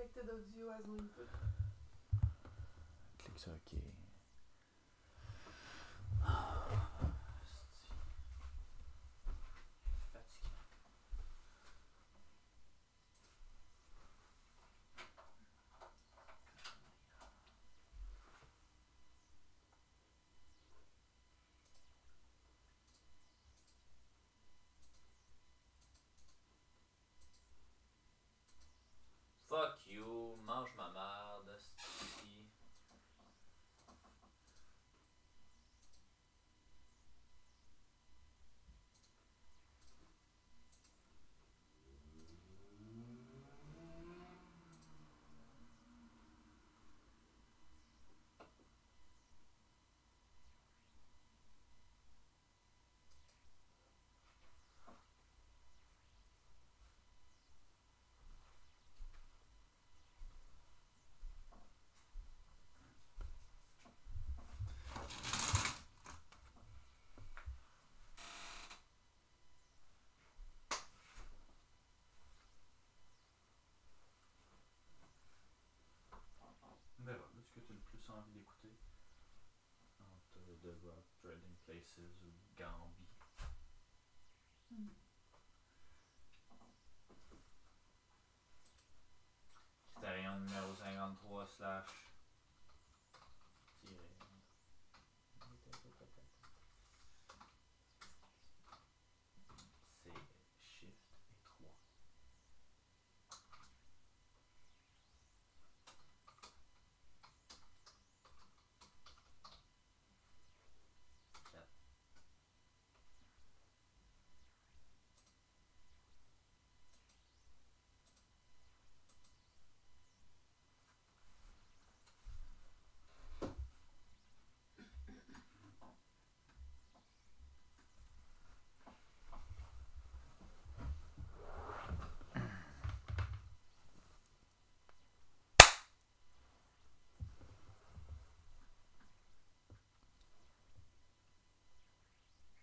selected audio as input. Clique sur OK. Fatigué. Fuck you, mange ma merde, esti. Ben voilà, ce que tu as le plus envie d'écouter entre The Rock, Trading Places ou Gambi. Criterion numéro 53 slash. tiré. C'est Shift et 3.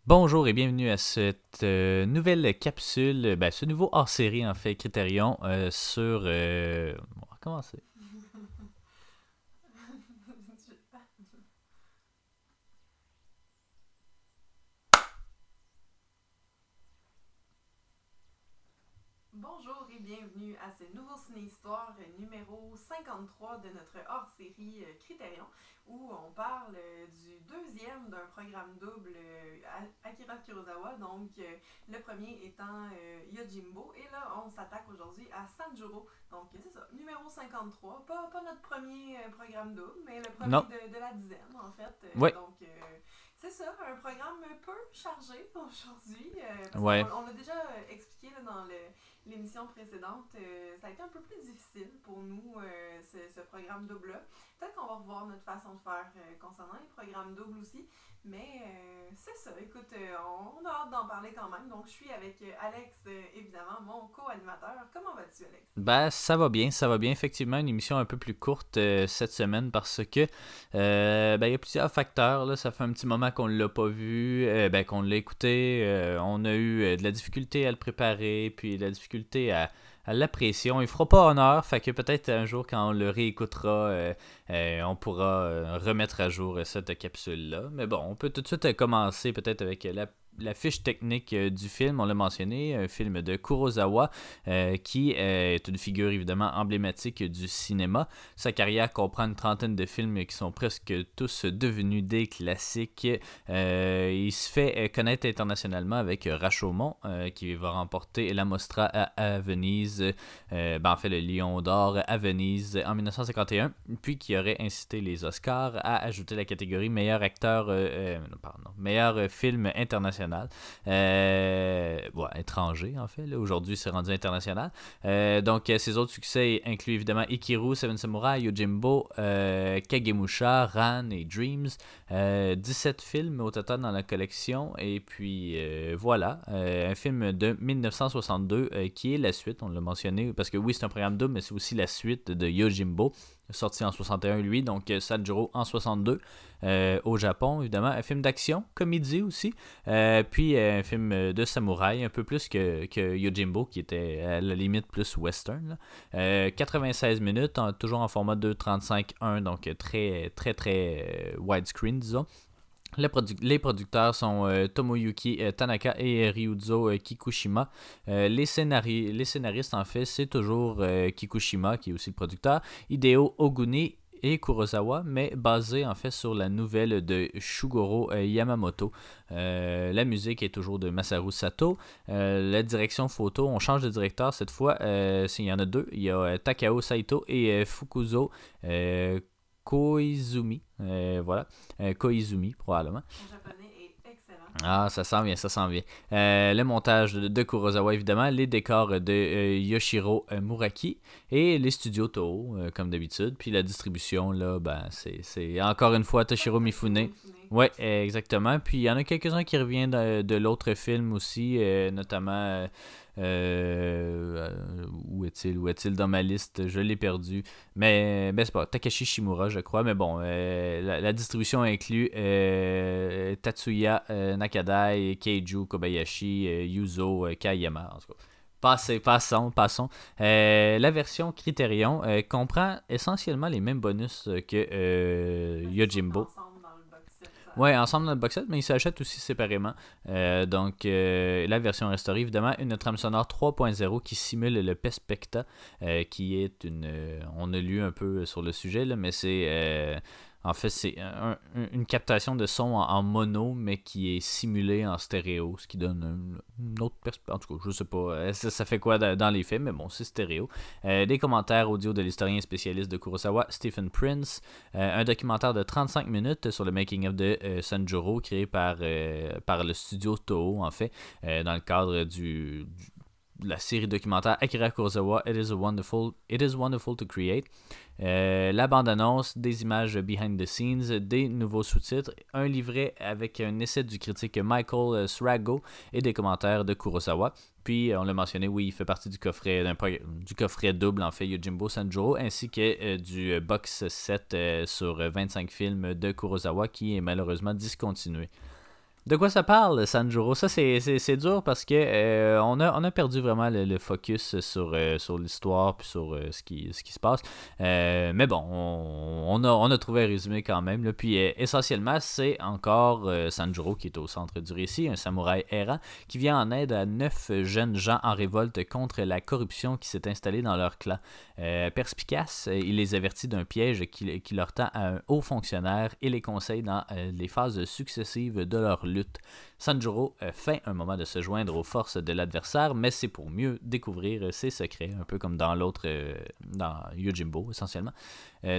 Bonjour et bienvenue à cette euh, nouvelle capsule, ben, ce nouveau hors-série en fait, Criterion, euh, sur... euh, On va recommencer. Bonjour et bienvenue à ce nouveau ciné-histoire numéro 53 de notre hors-série euh, Criterion, où on parle euh, du deuxième d'un programme double euh, A- Akira Kurosawa, donc le premier étant Yojimbo, et là on s'attaque aujourd'hui à Sanjuro, donc c'est ça, numéro 53, pas, pas notre premier programme double, mais le premier de, de la dizaine en fait. Donc c'est ça, un programme un peu chargé aujourd'hui, euh, Ouais. qu'on- on, l'a déjà expliqué là, dans le l'émission précédente, euh, ça a été un peu plus difficile pour nous, euh, ce, programme double-là. Peut-être qu'on va revoir notre façon de faire euh, concernant les programmes doubles aussi, mais c'est ça. Écoute, on a hâte d'en parler quand même. Donc, je suis avec Alex, évidemment, mon co-animateur. Comment vas-tu, Alex? Ben, ça va bien, ça va bien. Effectivement, une émission un peu plus courte cette semaine parce que ben, il y a plusieurs facteurs. Là. Ça fait un petit moment qu'on ne l'a pas vu, ben, qu'on l'a écouté. on a eu de la difficulté à le préparer, puis de la difficulté à, à l'apprécier. On ne fera pas honneur, fait que peut-être un jour, quand on le réécoutera, euh, euh, on pourra euh, remettre à jour cette capsule-là. Mais bon, on peut tout de suite commencer peut-être avec la, la fiche technique euh, du film. On l'a mentionné, un film de Kurosawa euh, qui euh, est une figure évidemment emblématique du cinéma. Sa carrière comprend une trentaine de films qui sont presque tous devenus des classiques. Il se fait connaître internationalement avec Rashomon, euh, qui va remporter la Mostra à, Venise, ben, en fait le Lion d'Or à Venise en 1951, puis qui aurait incité les Oscars à ajouter la catégorie meilleur acteur, pardon, meilleur film international, euh, étranger en fait. Aujourd'hui, c'est rendu international. Euh, donc, euh, ses autres succès incluent évidemment Ikiru, Seven Samurai, Yojimbo, Kagemusha, Ran et Dreams. Euh, 17 films au total dans la collection. Et puis, voilà, un film de 1962 euh, qui est la suite, on l'a mentionné, parce que oui, c'est un programme double, mais c'est aussi la suite de Yojimbo. Sorti en 61 lui, donc Sanjuro en 62 au Japon, évidemment. Un film d'action, comédie aussi, puis un film de samouraï, un peu plus que, que Yojimbo, qui était à la limite plus western. 96 minutes, toujours en format 2.35.1, donc très, très, très widescreen, disons. Les, producteurs sont euh, Tomoyuki euh, Tanaka et Ryuzo euh, Kikushima. les, les scénaristes, en fait, c'est toujours Kikushima, qui est aussi le producteur, Hideo Oguni et Kurosawa, mais basé en fait sur la nouvelle de Shugoro Yamamoto. la musique est toujours de Masaru Sato. la direction photo, on change de directeur cette fois. il y en a deux. Il y a Takao Saito et Fukuzo Koizumi. Euh, voilà. Euh, Koizumi, probablement. Mon japonais est excellent. Ah, ça sent bien, ça sent bien. Euh, le montage de, Kurosawa, évidemment. Les décors de Yoshiro Muraki. Et les studios Toho, comme d'habitude. Puis la distribution, là, ben, c'est encore une fois Toshiro Mifune. Ouais, exactement. Puis il y en a quelques-uns qui reviennent de, de l'autre film aussi, notamment euh, où est-il Où est-il dans ma liste? Je l'ai perdu. Mais, c'est pas Takashi Shimura, je crois. Mais bon, euh, la, distribution inclut euh, Tatsuya Nakadai, Keiju Kobayashi, Yuzo Kayama. En tout cas. Passons, passons. la version Criterion comprend essentiellement les mêmes bonus que Yojimbo. Ouais, ensemble dans le mais il s'achète aussi séparément. Euh, donc, euh, la version restaurée, évidemment, une trame sonore 3.0 qui simule le Pespecta, euh, qui est une. on a lu un peu sur le sujet, là, mais c'est en fait, c'est une captation de son en, mono, mais qui est simulée en stéréo, ce qui donne une, autre perspective. En tout cas, je sais pas euh, ça, fait quoi dans les faits, mais bon, c'est stéréo. Euh, des commentaires audio de l'historien spécialiste de Kurosawa, Stephen Prince. Euh, un documentaire de 35 minutes sur le making-of de Sanjuro, créé par, par le studio Toho, en fait, dans le cadre du, la série documentaire Akira Kurosawa, It is, a wonderful, It is Wonderful to Create. Euh, la bande-annonce, des images behind the scenes, des nouveaux sous-titres, un livret avec un essai du critique Michael Srago et des commentaires de Kurosawa. Puis, on l'a mentionné, oui, il fait partie du coffret, du coffret double, en fait, Yojimbo Sanjo, ainsi que euh, du box set euh, sur 25 films de Kurosawa qui est malheureusement discontinué. De quoi ça parle, Sanjuro? Ça, c'est dur parce que euh, on, a, on a perdu vraiment le, focus sur, euh, sur l'histoire puis sur euh, ce, qui, ce qui se passe. mais bon, on, a, on a trouvé un résumé quand même. Là. Puis essentiellement, c'est encore Sanjuro qui est au centre du récit, un samouraï errant qui vient en aide à neuf jeunes gens en révolte contre la corruption qui s'est installée dans leur clan. perspicace, il les avertit d'un piège qui, qui, leur tend à un haut fonctionnaire et les conseille dans les phases successives de leur lutte Sanjuro euh, fait un moment de se joindre aux forces de l'adversaire, mais c'est pour mieux découvrir euh, ses secrets, un peu comme dans l'autre, euh, dans Yojimbo essentiellement.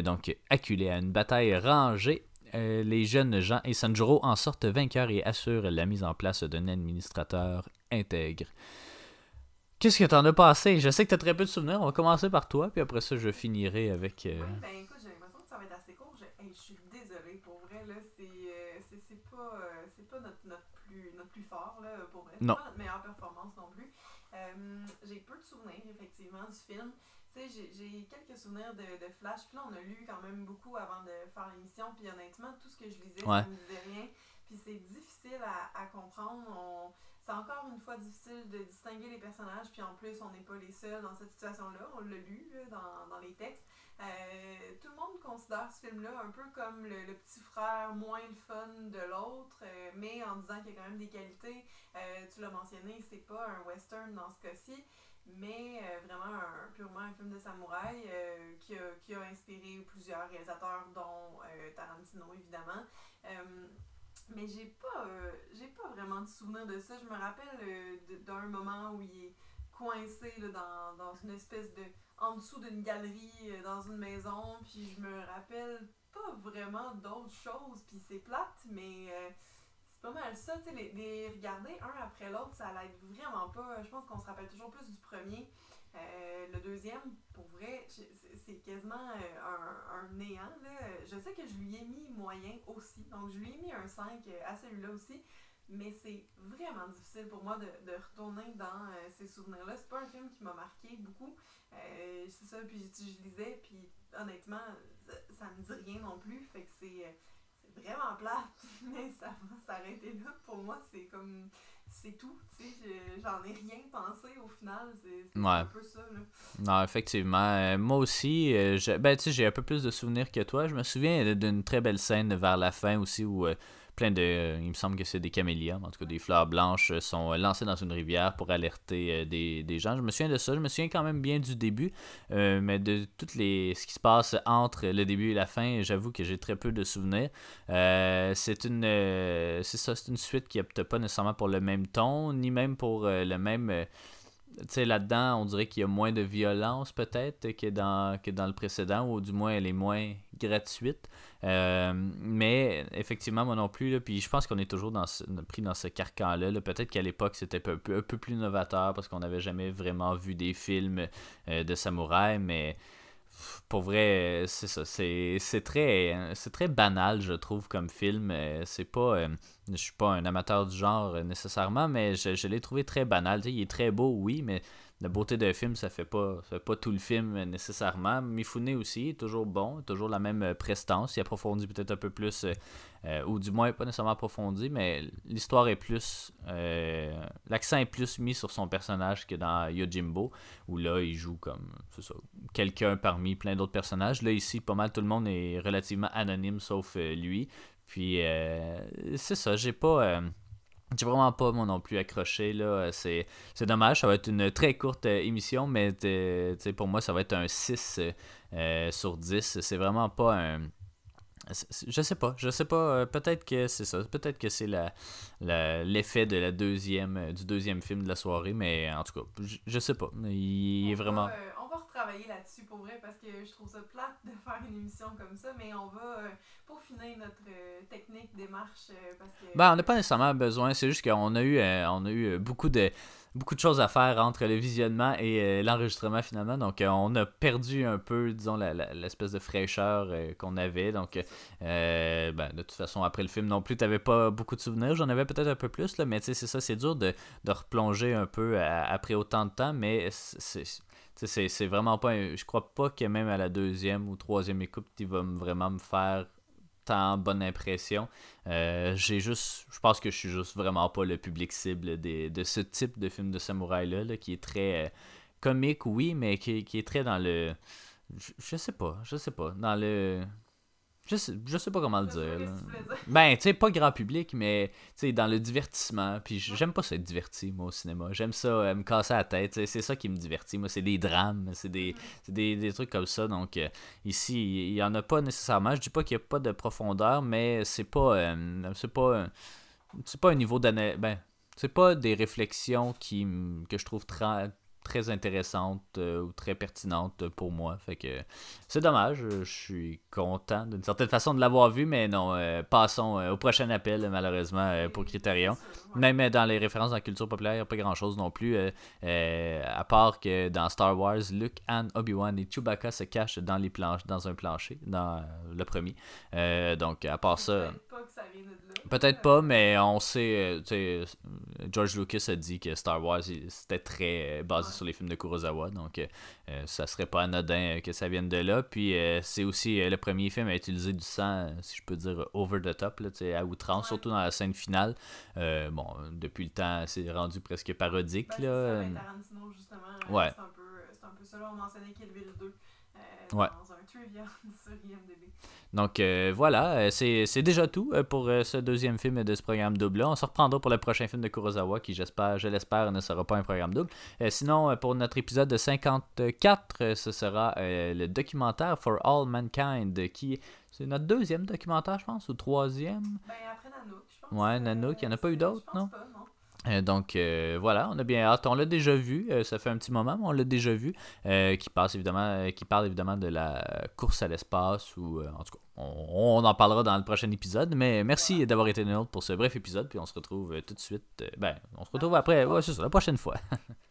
donc, acculé à une bataille rangée, les jeunes gens et Sanjuro en sortent vainqueurs et assurent la mise en place d'un administrateur intègre. Qu'est-ce que t'en as passé? Je sais que t'as très peu de souvenirs. On va commencer par toi, puis après ça, je finirai avec. Oui, ben écoute, j'ai l'impression que ça va être assez court. Je, je suis désolée, pour vrai, là, c'est pas pas notre, notre, plus, notre plus fort, là, pour vrai. Non. pas notre meilleure performance non plus. Euh, j'ai peu de souvenirs, effectivement, du film. Tu sais, j'ai quelques souvenirs de, de, Flash. Puis là, on a lu quand même beaucoup avant de faire l'émission. Puis honnêtement, tout ce que je lisais, ça me disait rien. Puis c'est difficile à, à comprendre. C'est encore une fois difficile de distinguer les personnages. Puis en plus, on n'est pas les seuls dans cette situation-là. On l'a lu là, dans, dans les textes. Euh, tout le monde considère ce film-là un peu comme le, petit frère moins le fun de l'autre, euh, mais en disant qu'il y a quand même des qualités. Euh, tu l'as mentionné, c'est pas un western dans ce cas-ci, mais vraiment purement un film de samouraï qui a, qui, a, inspiré plusieurs réalisateurs, dont Tarantino évidemment. mais j'ai pas, j'ai pas vraiment de souvenir de ça. Je me rappelle d'un moment où il est coincé là, dans, dans une espèce de en dessous d'une galerie euh, dans une maison, puis je me rappelle pas vraiment d'autres choses, puis c'est plate, mais euh, c'est pas mal ça, tu sais, les, regarder un après l'autre, ça l'aide vraiment pas. Je pense qu'on se rappelle toujours plus du premier. Euh, le deuxième, pour vrai, c'est quasiment un, un, néant. Là. Je sais que je lui ai mis moyen aussi, donc je lui ai mis un 5 à celui-là aussi. Mais c'est vraiment difficile pour moi de, de retourner dans ces souvenirs-là. C'est pas un film qui m'a marqué beaucoup. c'est ça, puis je, lisais, puis honnêtement, ça, ça, me dit rien non plus. Fait que c'est vraiment plate, mais ça va s'arrêter là. Pour moi, c'est comme. C'est tout, tu sais. J'en ai rien pensé au final. C'est un peu ça, là. Non, effectivement. Euh, moi aussi, euh, ben, tu sais, j'ai un peu plus de souvenirs que toi. Je me souviens d'une très belle scène vers la fin aussi où. Euh, plein de. Euh, il me semble que c'est des camélias, en tout cas des fleurs blanches, euh, sont lancées dans une rivière pour alerter euh, des, des, gens. Je me souviens de ça. Je me souviens quand même bien du début, mais de toutes les ce qui se passe entre le début et la fin, j'avoue que j'ai très peu de souvenirs. c'est une. c'est ça, c'est une suite qui opte pas nécessairement pour le même ton, ni même pour le même tu sais, là-dedans, on dirait qu'il y a moins de violence peut-être que dans, que dans le précédent, ou du moins elle est moins gratuite. Euh, mais effectivement, moi non plus, puis je pense qu'on est toujours dans pris dans ce carcan-là. peut être qu'à l'époque, c'était un peu, plus novateur parce qu'on n'avait jamais vraiment vu des films euh, de samouraï, mais pour vrai, c'est ça. C'est très, très banal, je trouve, comme film. Euh, c'est pas. je suis pas un amateur du genre nécessairement, mais je l'ai trouvé très banal. il est très beau, oui, mais la beauté d'un film, ça fait pas, fait pas tout le film nécessairement. Mifune aussi, toujours bon, toujours la même euh, prestance. Il approfondit peut-être un peu plus, euh, euh, ou du moins pas nécessairement approfondi, mais l'histoire est plus. L'accent est plus mis sur son personnage que dans Yojimbo, où là, il joue comme quelqu'un parmi plein d'autres personnages. Là, ici, pas mal tout le monde est relativement anonyme sauf lui. Puis, c'est ça, j'ai pas j'ai vraiment pas moi non plus accroché là, c'est dommage, ça va être une très courte euh, émission mais pour moi ça va être un 6 euh, sur 10, c'est vraiment pas un je sais pas, je sais pas, euh, peut-être que c'est ça, peut-être que c'est l'effet la, l'effet de la deuxième du deuxième film de la soirée mais en tout cas, je, sais pas, il est vraiment travailler là-dessus pour vrai parce que je trouve ça plate de faire une émission comme ça, mais on va euh, peaufiner notre euh, technique, démarche euh, parce que. Ben, on n'a pas nécessairement besoin, c'est juste qu'on a eu, on a eu beaucoup de beaucoup de choses à faire entre le visionnement et l'enregistrement finalement. Donc on a perdu un peu, disons, l'espèce de fraîcheur qu'on avait. Donc ben, de toute façon, après le film non plus, tu n'avais pas beaucoup de souvenirs. J'en avais peut-être un peu plus, là, mais c'est ça, c'est dur de, de replonger un peu après autant de temps, mais c'est c'est vraiment pas. je crois pas que même à la deuxième ou troisième écoute, il va vraiment me faire tant bonne impression. Euh, j'ai juste. Je pense que je suis juste vraiment pas le public cible de ce type de film de samouraï-là, qui est très euh, comique, oui, mais qui, qui, est très dans le. je sais pas, je sais pas. Dans le je sais, je sais pas comment le dire. Ben, tu sais, pas grand public, mais tu sais, dans le divertissement. Puis j'aime pas ça être diverti, moi, au cinéma. J'aime ça euh, me casser la tête. C'est ça qui me divertit. Moi, c'est des drames, c'est des, des, des, trucs comme ça. Donc, euh, ici, il y en a pas nécessairement. Je dis pas qu'il y a pas de profondeur, mais c'est pas. Euh, c'est pas. c'est pas un niveau d'année. Ben, c'est pas des réflexions qui, que je trouve très très intéressante euh, ou très pertinente pour moi. Fait que c'est dommage. Je suis content d'une certaine façon de l'avoir vu, mais non, euh, passons euh, au prochain appel, malheureusement, pour Criterion. Même dans les références dans culture populaire, il n'y a pas grand chose non plus. à part que dans Star Wars, Luke, Han, Obi-Wan et Chewbacca se cachent dans les planches, dans un plancher, dans le premier. donc, à part ça. Peut-être pas, mais on sait, George Lucas a dit que Star Wars c'était très basé sur les films de Kurosawa, donc euh, ça serait pas anodin que ça vienne de là. Puis euh, c'est aussi euh, le premier film à utiliser du sang, si je peux dire, over the top, là, à outrance, surtout dans la scène finale. bon, depuis le temps, c'est rendu presque parodique. Ben, là. Ça, Tarantino, justement, ouais. c'est un, un, peu ça. Là, on mentionnait Kill Bill 2 ouais. dans un trivia sur IMDb. Donc euh, voilà, euh, c'est déjà tout euh, pour ce deuxième film de ce programme double. On se reprendra pour le prochain film de Kurosawa qui, j'espère, je l'espère, ne sera pas un programme double. sinon, pour notre épisode de 54, ce sera le documentaire For All Mankind qui. C'est notre deuxième documentaire, je pense, ou troisième? Ben après Nanook, je pense. Ouais, Nanook, il n'y en a pas eu d'autres, non? Donc voilà, on a bien hâte. On l'a déjà vu, ça fait un petit moment, mais on l'a déjà vu. qui passe évidemment, qui parle évidemment de la course à l'espace ou en tout cas on, en parlera dans le prochain épisode. Mais merci d'avoir été nôtre pour ce bref épisode. Puis on se retrouve tout de suite. ben, on se retrouve après. C'est ça, la prochaine fois.